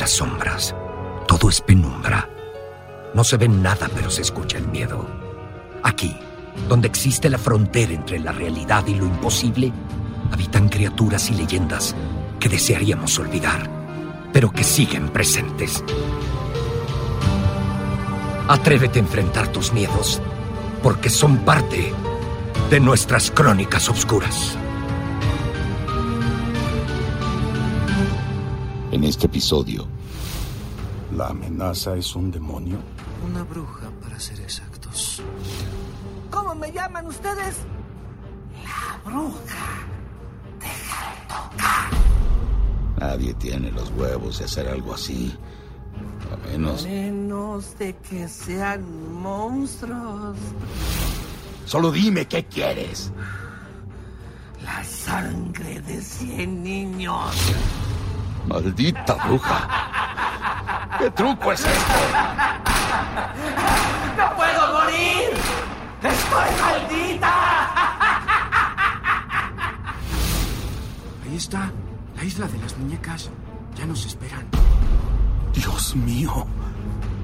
Las sombras, todo es penumbra. No se ve nada, pero se escucha el miedo. Aquí, donde existe la frontera entre la realidad y lo imposible, habitan criaturas y leyendas que desearíamos olvidar, pero que siguen presentes. Atrévete a enfrentar tus miedos, porque son parte de nuestras crónicas oscuras. En este episodio, ¿La amenaza es un demonio? Una bruja, para ser exactos. ¿Cómo me llaman ustedes? La bruja. nadie tiene los huevos de hacer algo así. A menos... Menos de que sean monstruos. Solo dime qué quieres. La sangre de cien niños. Maldita bruja. ¿Qué truco es este? ¡No puedo morir! ¡Estoy maldita! Ahí está, la isla de las muñecas. Ya nos esperan. Dios mío.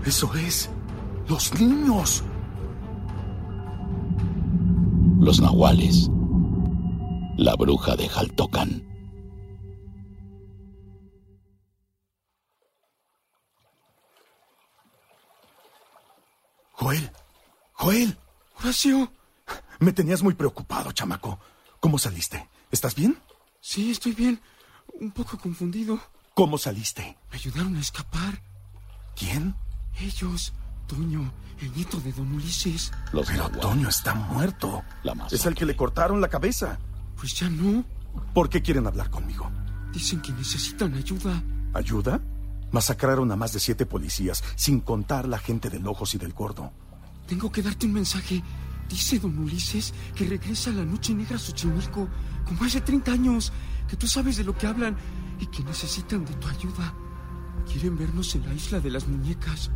Eso es. Los niños. Los nahuales. La bruja de Jaltocan. Joel. Horacio. Me tenías muy preocupado, chamaco. ¿Cómo saliste? ¿Estás bien? Sí, estoy bien. Un poco confundido. ¿Cómo saliste? Me ayudaron a escapar. ¿Quién? Ellos. Toño, el nieto de don Ulises. Los Pero. Toño está muerto. La. Es el que le cortaron la cabeza. Pues ya no. ¿Por qué quieren hablar conmigo? Dicen que necesitan ayuda. ¿Ayuda? Masacraron a más de siete policías, sin contar la gente del Ojos y del Gordo. Tengo que darte un mensaje. Dice don Ulises que regresa la noche negra a Xochimilco, como hace 30 años, que tú sabes de lo que hablan y que necesitan de tu ayuda. Quieren vernos en la isla de las muñecas.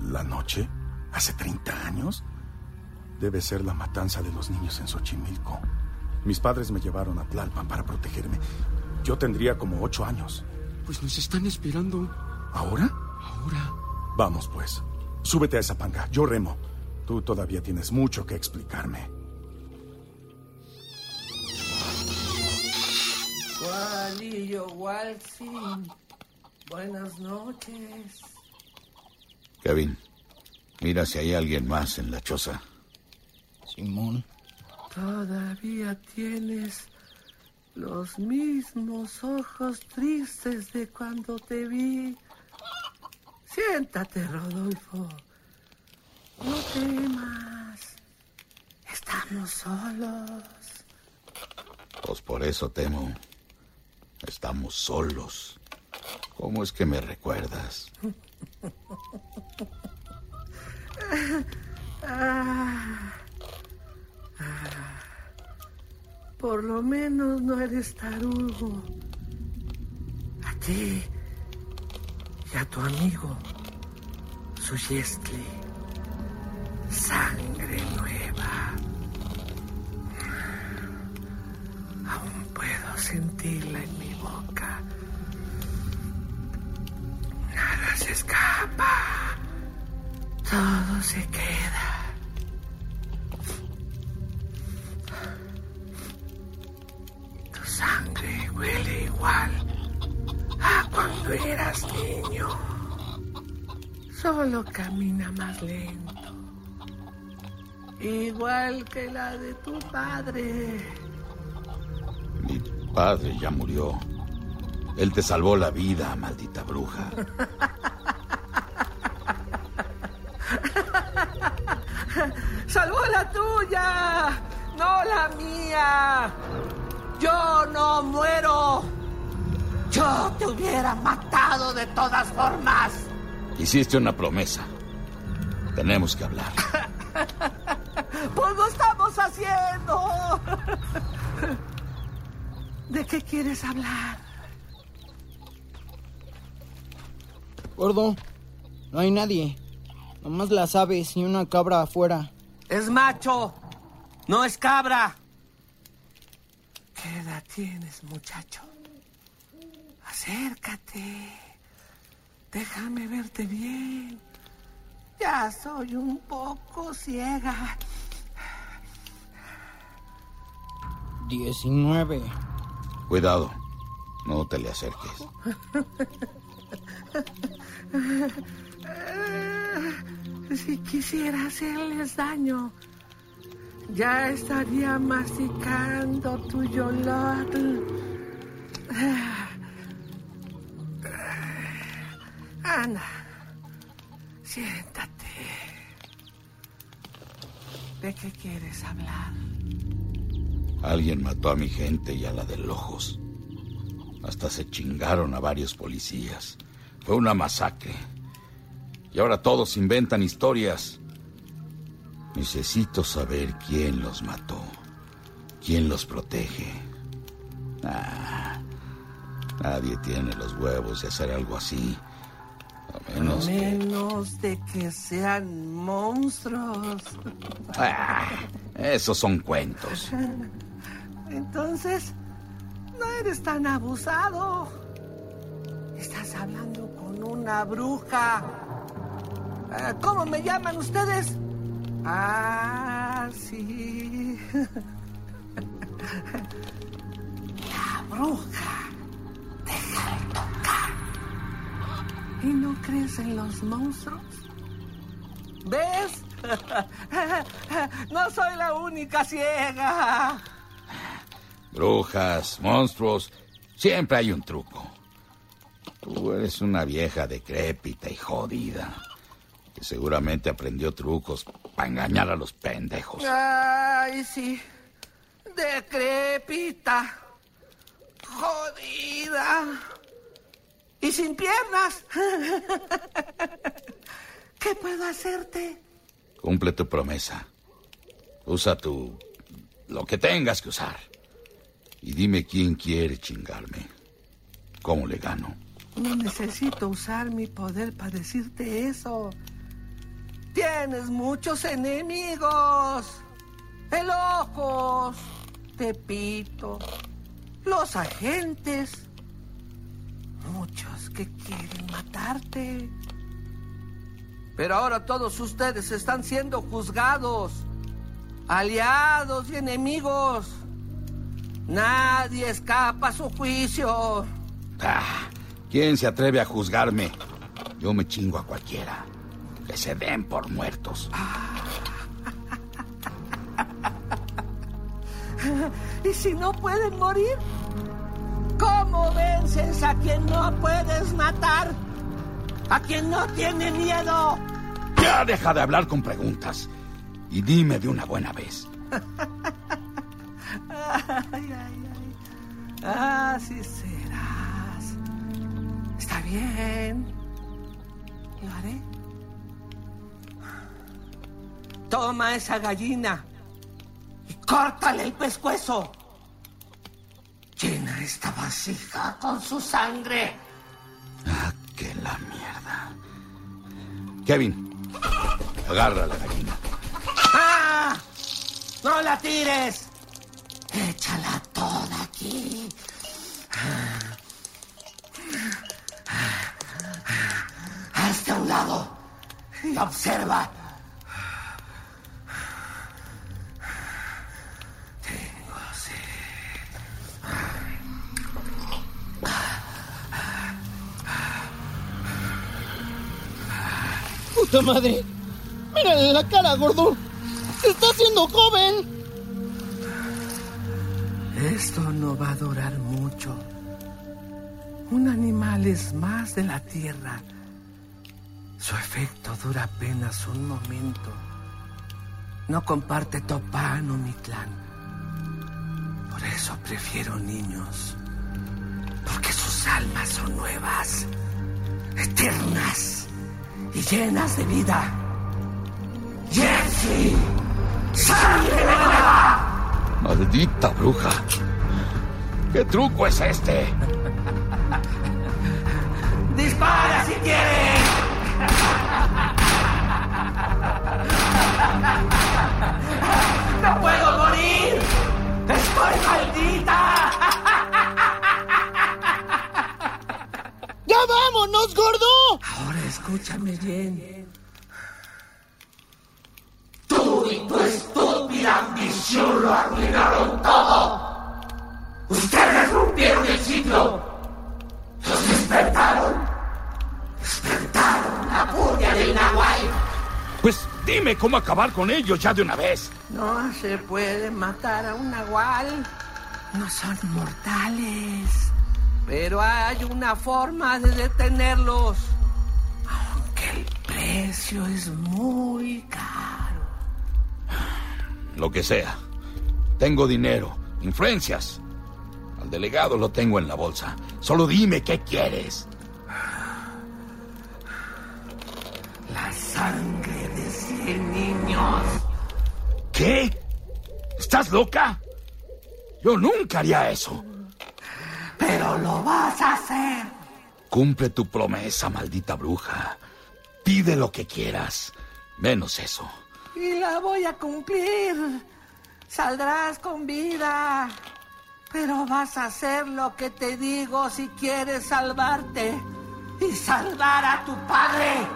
¿La noche? ¿Hace 30 años? Debe ser la matanza de los niños en Xochimilco. Mis padres me llevaron a Tlalpan para protegerme. Yo tendría como ocho años. Pues nos están esperando. ¿Ahora? Ahora. Vamos, pues. Súbete a esa panga. Yo remo. Tú todavía tienes mucho que explicarme. Juanillo Walsin. Buenas noches. Kevin, mira si hay alguien más en la choza. Simón, Todavía tienes los mismos ojos tristes de cuando te vi. Siéntate, Rodolfo. No temas. Estamos solos. Pues por eso temo. Estamos solos. ¿Cómo es que me recuerdas? Ah. Ah. Por lo menos no eres tarugo. A ti y a tu amigo, Suyestli. Sangre nueva. Aún puedo sentirla en mi boca. Nada se escapa. Todo se queda. sangre huele igual a cuando eras niño. Solo camina más lento. Igual que la de tu padre. Mi padre ya murió. Él te salvó la vida, maldita bruja. ¡Salvó la tuya! ¡No la mía! ¡Yo no muero! ¡Yo te hubiera matado de todas formas! Hiciste una promesa. Tenemos que hablar. ¿De qué quieres hablar? Gordo, no hay nadie. Nomás las aves y una cabra afuera. Es macho, no es cabra. ¿Qué edad tienes, muchacho? Acércate. Déjame verte bien. Ya soy un poco ciega. Diecinueve. Cuidado. No te le acerques. Si quisiera hacerles daño, ya estaría masticando tu yolotl. Anda, siéntate. ¿De qué quieres hablar? Alguien mató a mi gente y a la de Ojos. Hasta se chingaron a varios policías. Fue una masacre. Y ahora todos inventan historias. Necesito saber quién los mató. ¿Quién los protege? Ah, nadie tiene los huevos de hacer algo así. A menos A que... menos de que sean monstruos. Ah, esos son cuentos. Entonces, no eres tan abusado. Estás hablando con una bruja. Ah, ¿Cómo me llaman ustedes? Ah, sí. La bruja. Deja de tocar. ¿Y no crees en los monstruos? ¿Ves? No soy la única ciega. Brujas, monstruos, siempre hay un truco. Tú eres una vieja decrépita y jodida, que seguramente aprendió trucos para engañar a los pendejos. Ay, sí. Decrépita. Jodida. Y sin piernas. ¿Qué puedo hacerte? Cumple tu promesa. Usa tu... lo que tengas que usar. Y dime quién quiere chingarme. ¿Cómo le gano? No necesito usar mi poder para decirte eso. Tienes muchos enemigos. El ojos, Tepito, los agentes. Muchos que quieren matarte. Pero ahora todos ustedes están siendo juzgados. Aliados y enemigos. Nadie escapa a su juicio. Ah, ¿Quién se atreve a juzgarme? Yo me chingo a cualquiera. Que se den por muertos. ¿Y si no pueden morir? ¿Cómo vences a quien no puedes matar? ¿A quien no tiene miedo? Ya deja de hablar con preguntas. Y dime de una buena vez. Así serás. Está bien. Lo haré. Toma esa gallina y córtale el pescuezo. Llena esta vasija con su sangre. Ah, que la mierda. Kevin, agarra la gallina. ¡Ah! ¡No la tires! Échala toda. Hazte a un lado y observa. ¡Puta madre! ¡Mírale la cara, gordo! se ¡Está haciendo joven! Esto no va a durar mucho. Un animal es más de la tierra. Su efecto dura apenas un momento. No comparte Topán o mi clan. Por eso prefiero niños. Porque sus almas son nuevas, eternas y llenas de vida. ¡Jesse! ¡Sangre nueva! Maldita bruja. ¿Qué truco es este? ¡Dispara si quieres! ¡No puedo morir! ¡Estoy maldita! ¡Ya vámonos, gordo! Ahora escúchame bien. Tú y tu estúpida ambición lo arruinaron todo. Ustedes rompieron el ciclo. Los despertaron. Despertaron la furia del Nahual. Pues dime cómo acabar con ellos ya de una vez. No se puede matar a un Nahual. No son mortales. Pero hay una forma de detenerlos. Aunque el precio es muy caro. Lo que sea. Tengo dinero, influencias. Al delegado lo tengo en la bolsa. Solo dime qué quieres. La sangre de cien niños. ¿Qué? ¿Estás loca? Yo nunca haría eso. Pero lo vas a hacer. Cumple tu promesa, maldita bruja. Pide lo que quieras, menos eso. Y la voy a cumplir. Saldrás con vida. Pero vas a hacer lo que te digo si quieres salvarte. Y salvar a tu padre.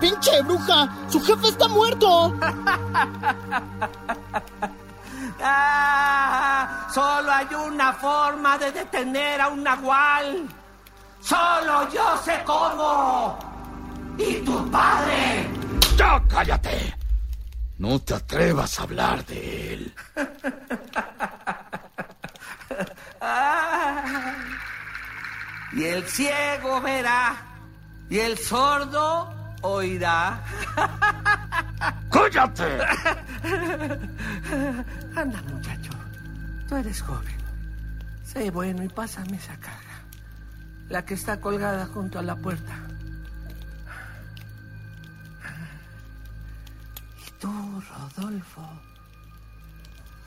¡Pinche bruja! ¡Su jefe está muerto! Ah, solo hay una forma de detener a un nahual. Solo yo sé cómo. Y tu padre. ¡Ya cállate! No te atrevas a hablar de él. Ah, y el ciego verá. Y el sordo oirá. ¡Cállate! Anda, muchacho. Tú eres joven. Sé bueno y pásame esa caja. La que está colgada junto a la puerta.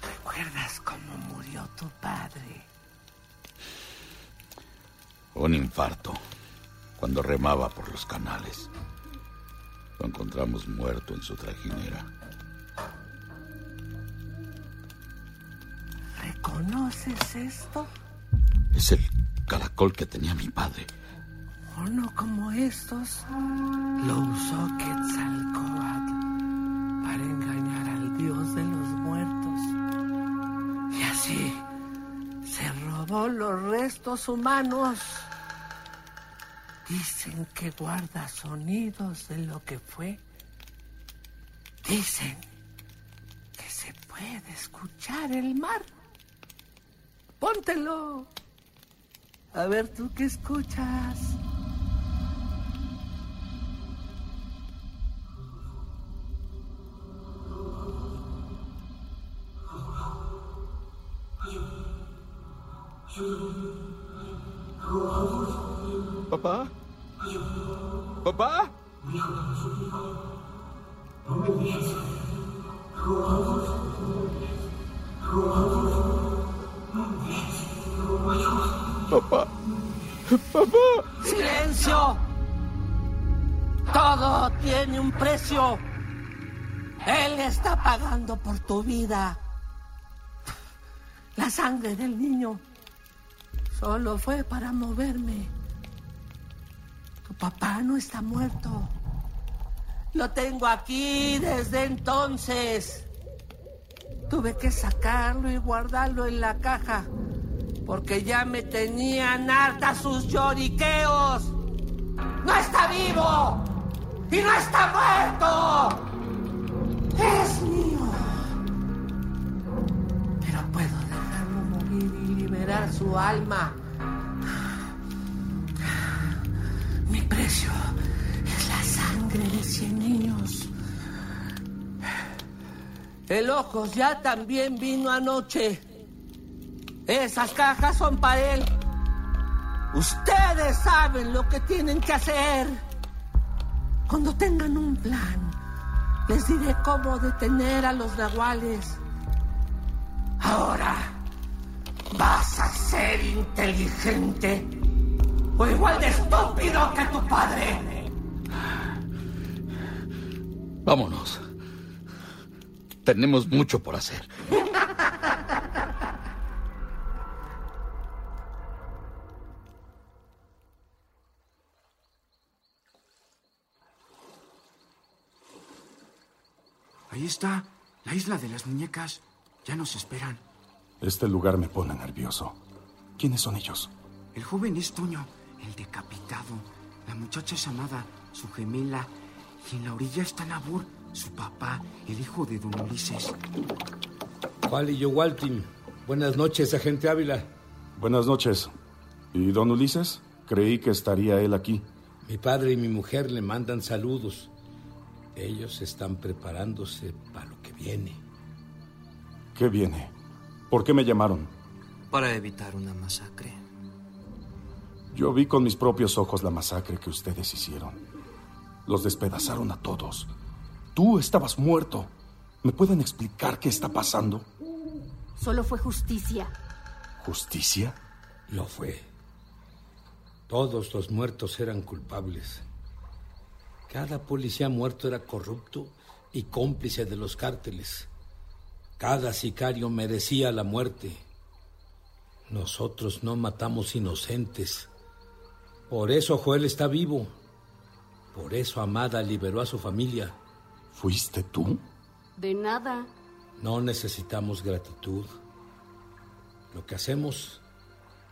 ¿Recuerdas cómo murió tu padre? Un infarto. Cuando remaba por los canales. Lo encontramos muerto en su trajinera. ¿Reconoces esto? Es el caracol que tenía mi padre. Uno como estos lo usó al dios de los muertos. Y así se robó los restos humanos. Dicen que guarda sonidos de lo que fue. Dicen que se puede escuchar el mar. Póntelo. A ver tú qué escuchas. ¿Papá? ¿Papá? Papá. Papá. ¡Silencio! Todo tiene un precio. Él está pagando por tu vida. La sangre del niño solo fue para moverme. Papá no está muerto. Lo tengo aquí desde entonces. Tuve que sacarlo y guardarlo en la caja porque ya me tenían harta sus lloriqueos. ¡No está vivo! ¡Y no está muerto! ¡Es mío! Pero puedo dejarlo morir y liberar su alma. Mi precio es la sangre de cien niños. El Ojos ya también vino anoche. Esas cajas son para él. Ustedes saben lo que tienen que hacer. Cuando tengan un plan, les diré cómo detener a los nahuales. Ahora, vas a ser inteligente o igual de estúpido que tu padre. Vámonos. Tenemos mucho por hacer. Ahí está, la isla de las muñecas. Ya nos esperan. Este lugar me pone nervioso. ¿Quiénes son ellos? El joven es Toño, el decapitado. La muchacha es Amada, su gemela. Y en la orilla está Nabur, su papá, el hijo de don Ulises. Wally y Waltin. Buenas noches, agente Ávila. Buenas noches. ¿Y don Ulises? Creí que estaría él aquí. Mi padre y mi mujer le mandan saludos. Ellos están preparándose para lo que viene. ¿Qué viene? ¿Por qué me llamaron? Para evitar una masacre. Yo vi con mis propios ojos la masacre que ustedes hicieron. Los despedazaron a todos. Tú estabas muerto. ¿Me pueden explicar qué está pasando? Solo fue justicia. ¿Justicia? Lo fue. Todos los muertos eran culpables. Cada policía muerto era corrupto y cómplice de los cárteles. Cada sicario merecía la muerte. Nosotros no matamos inocentes. Por eso Joel está vivo. Por eso Amada liberó a su familia. ¿Fuiste tú? De nada. No necesitamos gratitud. Lo que hacemos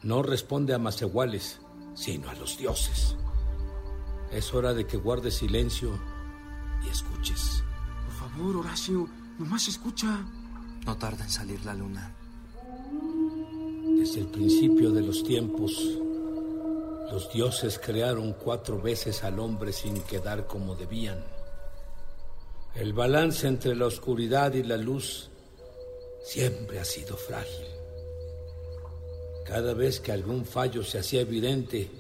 no responde a más iguales, sino a los dioses. Es hora de que guardes silencio y escuches. Por favor, Horacio, nomás escucha. No tarda en salir la luna. Desde el principio de los tiempos, los dioses crearon cuatro veces al hombre sin quedar como debían. El balance entre la oscuridad y la luz siempre ha sido frágil. Cada vez que algún fallo se hacía evidente,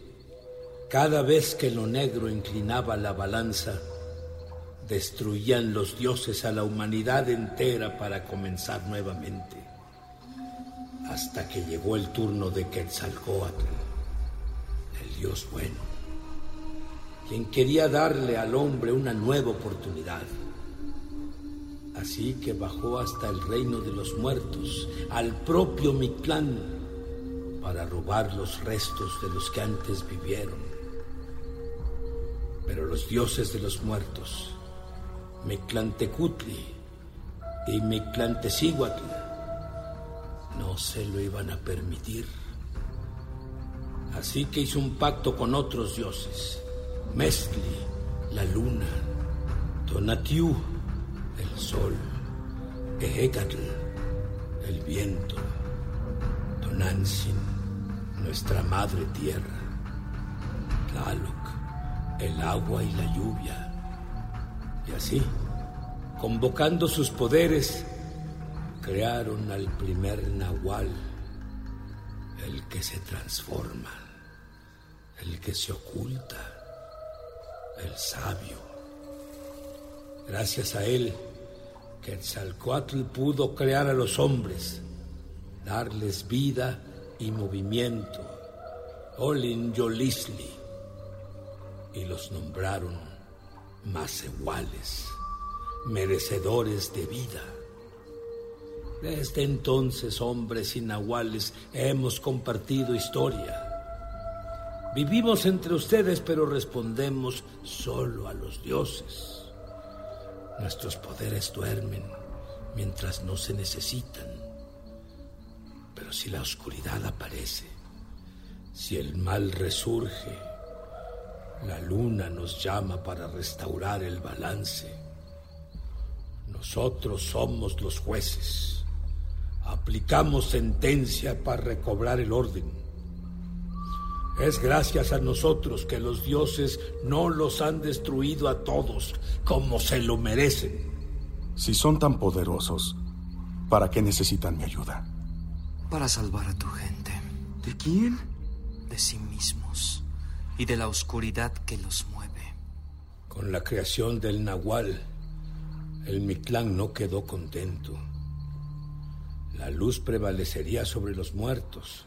cada vez que lo negro inclinaba la balanza, destruían los dioses a la humanidad entera para comenzar nuevamente. Hasta que llegó el turno de Quetzalcoatl, dios bueno, quien quería darle al hombre una nueva oportunidad. Así que bajó hasta el reino de los muertos, al propio Mictlán, para robar los restos de los que antes vivieron. Pero los dioses de los muertos, Mictlantecutli y Mictlantecíhuatl, no se lo iban a permitir. Así que hizo un pacto con otros dioses, Mestli, la luna, Tonatiuh, el sol, Ehecatl, el viento, Tonantzin, nuestra madre tierra, Tlaloc, el agua y la lluvia. Y así, convocando sus poderes, crearon al primer nahual, el que se transforma, el que se oculta, el sabio. Gracias a él, Quetzalcoatl pudo crear a los hombres, darles vida y movimiento, Olin Yolisli, y los nombraron más iguales, merecedores de vida. Desde entonces, hombres y nahuales, hemos compartido historia. Vivimos entre ustedes, pero respondemos solo a los dioses. Nuestros poderes duermen mientras no se necesitan. Pero si la oscuridad aparece, si el mal resurge, La luna nos llama para restaurar el balance. Nosotros somos los jueces. Aplicamos sentencia para recobrar el orden. Es gracias a nosotros que los dioses no los han destruido a todos como se lo merecen. Si son tan poderosos, ¿para qué necesitan mi ayuda? Para salvar a tu gente. ¿De quién? De sí mismos y de la oscuridad que los mueve. Con la creación del Nahual, el Mictlán no quedó contento. La luz prevalecería sobre los muertos.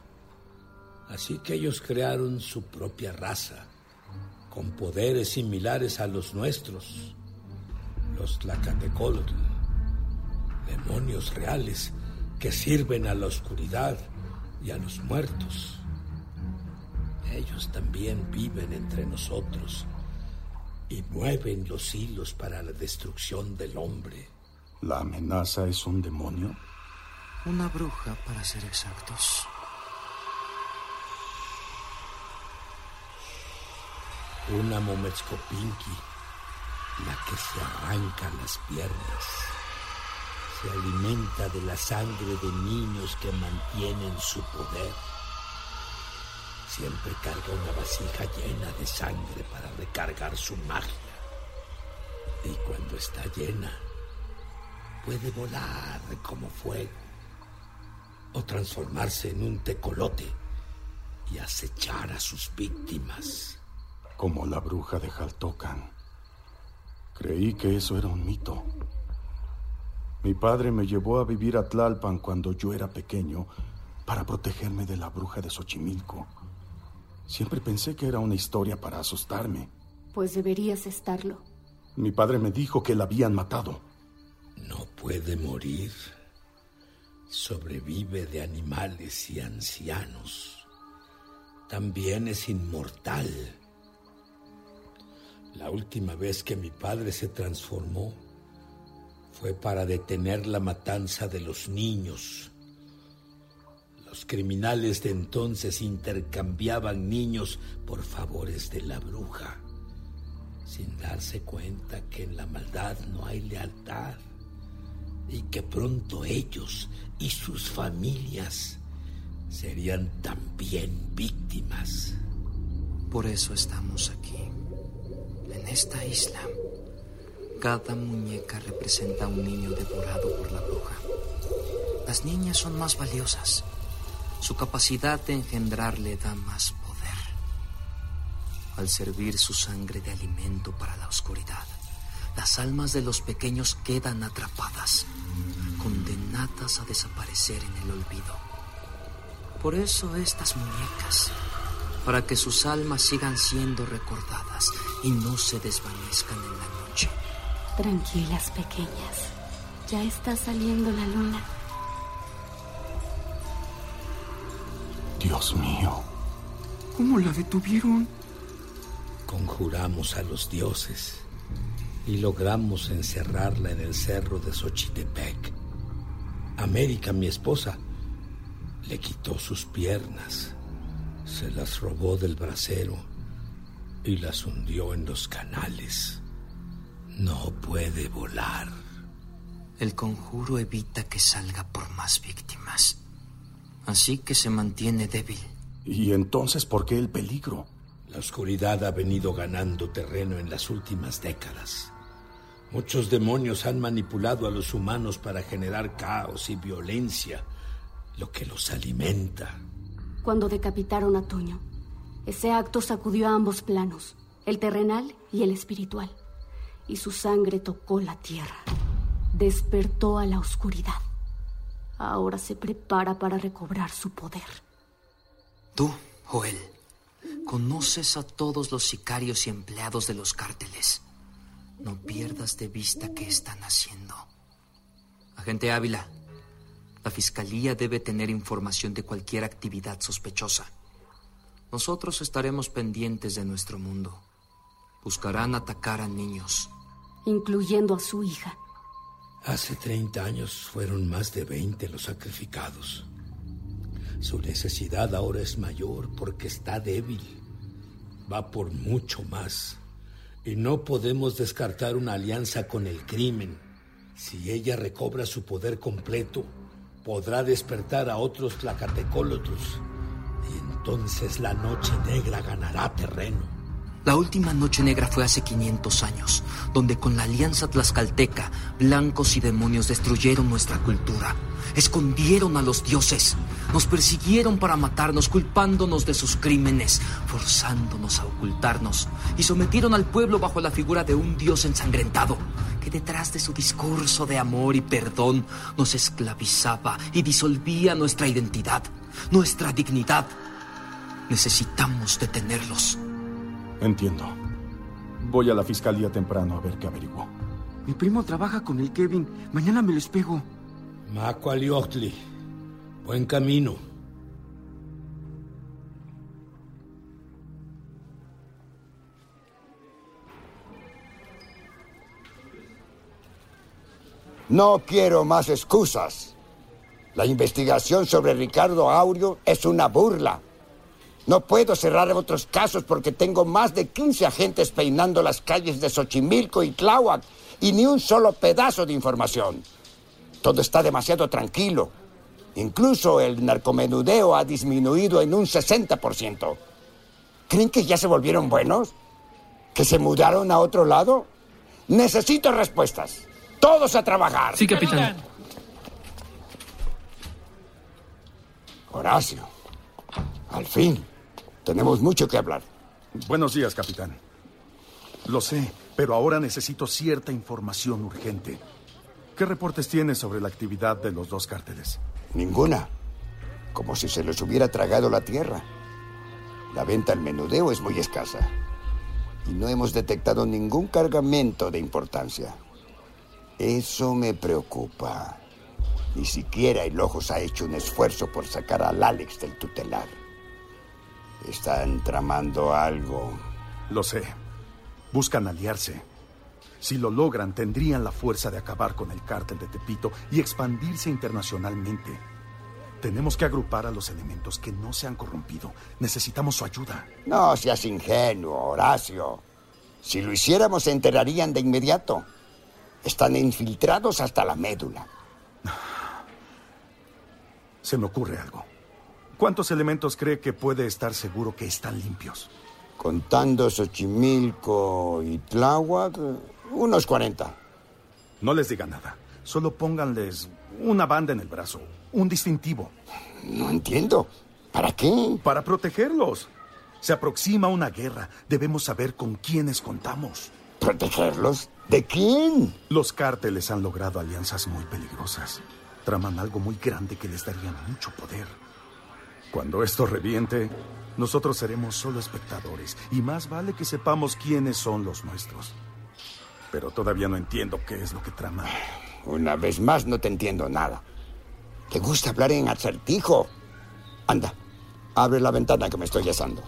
Así que ellos crearon su propia raza, con poderes similares a los nuestros, los Tlacatecolotl, demonios reales que sirven a la oscuridad y a los muertos. Ellos también viven entre nosotros y mueven los hilos para la destrucción del hombre. ¿La amenaza es un demonio? Una bruja, para ser exactos. Una Mometzcopinki, la que se arranca las piernas. Se alimenta de la sangre de niños que mantienen su poder. Siempre carga una vasija llena de sangre para recargar su magia. Y cuando está llena, puede volar como fuego o transformarse en un tecolote y acechar a sus víctimas. Como la bruja de Jaltocan. Creí que eso era un mito. Mi padre me llevó a vivir a Tlalpan cuando yo era pequeño para protegerme de la bruja de Xochimilco. Siempre pensé que era una historia para asustarme. Pues deberías estarlo. Mi padre me dijo que la habían matado. No puede morir. Sobrevive de animales y ancianos. También es inmortal. La última vez que mi padre se transformó fue para detener la matanza de los niños. Los criminales de entonces intercambiaban niños por favores de la bruja, sin darse cuenta que en la maldad no hay lealtad y que pronto ellos y sus familias serían también víctimas. Por eso estamos aquí. En esta isla, cada muñeca representa a un niño devorado por la bruja. Las niñas son más valiosas. Su capacidad de engendrar le da más poder. Al servir su sangre de alimento para la oscuridad, las almas de los pequeños quedan atrapadas, condenadas a desaparecer en el olvido. Por eso estas muñecas, para que sus almas sigan siendo recordadas y no se desvanezcan en la noche. Tranquilas, pequeñas. Ya está saliendo la luna. Dios mío. ¿Cómo la detuvieron? Conjuramos a los dioses y logramos encerrarla en el cerro de Xochitepec. América, mi esposa, le quitó sus piernas, se las robó del brasero y las hundió en los canales. No puede volar. El conjuro evita que salga por más víctimas. Así que se mantiene débil. ¿Y entonces por qué el peligro? La oscuridad ha venido ganando terreno en las últimas décadas. Muchos demonios han manipulado a los humanos para generar caos y violencia, lo que los alimenta. Cuando decapitaron a Toño, ese acto sacudió a ambos planos, el terrenal y el espiritual, y su sangre tocó la tierra. Despertó a la oscuridad. Ahora se prepara para recobrar su poder. Tú, Joel, conoces a todos los sicarios y empleados de los cárteles. No pierdas de vista qué están haciendo. Agente Ávila, la Fiscalía debe tener información de cualquier actividad sospechosa. Nosotros estaremos pendientes de nuestro mundo. Buscarán atacar a niños. Incluyendo a su hija. Hace 30 años fueron más de 20 los sacrificados. Su necesidad ahora es mayor porque está débil. va por mucho más. Y no podemos descartar una alianza con el crimen. Si ella recobra su poder completo, podrá despertar a otros tlacatecólotos. Entonces la noche negra ganará terreno. La última noche negra fue hace 500 años, donde con la alianza tlaxcalteca, blancos y demonios destruyeron nuestra cultura, escondieron a los dioses, nos persiguieron para matarnos, culpándonos de sus crímenes, forzándonos a ocultarnos, y sometieron al pueblo bajo la figura de un dios ensangrentado, que detrás de su discurso de amor y perdón nos esclavizaba y disolvía nuestra identidad, nuestra dignidad. Necesitamos detenerlos. Entiendo. Voy a la fiscalía temprano a ver qué averiguo. Mi primo trabaja con el Kevin. Mañana me les pego. Macualiotli. Buen camino. No quiero más excusas. La investigación sobre Ricardo Aureo es una burla. No puedo cerrar otros casos porque tengo más de 15 agentes peinando las calles de Xochimilco y Tláhuac y ni un solo pedazo de información. Todo está demasiado tranquilo. Incluso el narcomenudeo ha disminuido en un 60%. ¿Creen que ya se volvieron buenos? ¿Que se mudaron a otro lado? Necesito respuestas. Todos a trabajar. Sí, capitán. Horacio. Al fin. Tenemos mucho que hablar. Buenos días, capitán. Lo sé, pero ahora necesito cierta información urgente. ¿Qué reportes tienes sobre la actividad de los dos cárteles? Ninguna. Como si se les hubiera tragado la tierra. La venta al menudeo es muy escasa. Y no hemos detectado ningún cargamento de importancia. Eso me preocupa. Ni siquiera el Ojos ha hecho un esfuerzo por sacar al Alex del tutelar. Están tramando algo. Lo sé. Buscan aliarse. Si lo logran, tendrían la fuerza de acabar con el cártel de Tepito y expandirse internacionalmente. Tenemos que agrupar a los elementos que no se han corrompido. Necesitamos su ayuda. No seas ingenuo, Horacio. Si lo hiciéramos, se enterarían de inmediato. Están infiltrados hasta la médula. Se me ocurre algo. ¿Cuántos elementos cree que puede estar seguro que están limpios? Contando Xochimilco y Tláhuac, unos 40. No les diga nada. Solo pónganles una banda en el brazo, un distintivo. No entiendo. ¿Para qué? Para protegerlos. Se aproxima una guerra. Debemos saber con quiénes contamos. ¿Protegerlos? ¿De quién? Los cárteles han logrado alianzas muy peligrosas. Traman algo muy grande que les daría mucho poder. Cuando esto reviente, nosotros seremos solo espectadores y más vale que sepamos quiénes son los nuestros. Pero todavía no entiendo qué es lo que traman. Una vez más no te entiendo nada. ¿Te gusta hablar en acertijo? Anda, abre la ventana que me estoy asando.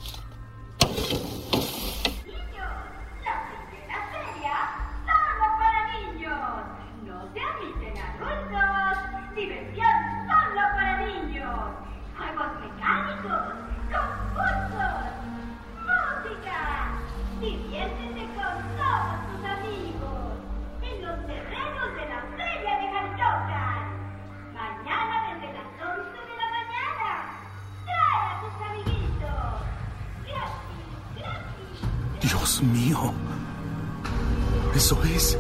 Eso es.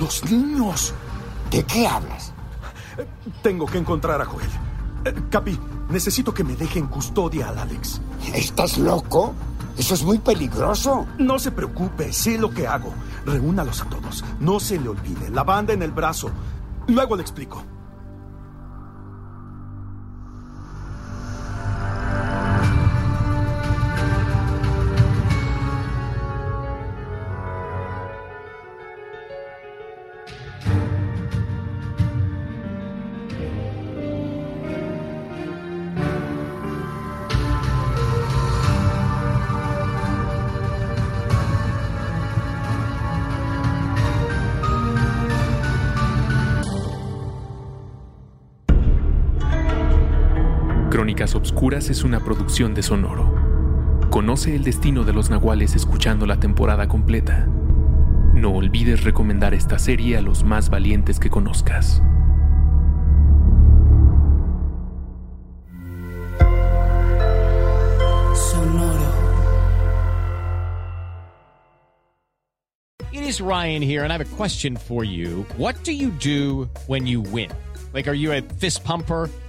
Los niños. ¿De qué hablas? Tengo que encontrar a Joel. Eh, Capi, necesito que me deje en custodia al Alex. ¿Estás loco? Eso es muy peligroso. No se preocupe, sé lo que hago. Reúnalos a todos. No se le olvide. La banda en el brazo. Luego le explico. Obscuras es una producción de Sonoro. Conoce el destino de los nahuales escuchando la temporada completa. No olvides recomendar esta serie a los más valientes que conozcas. Sonoro. It is Ryan here, and I have a question for you. What do you do when you win? Like, are you a fist pumper?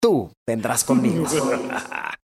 Tú vendrás conmigo.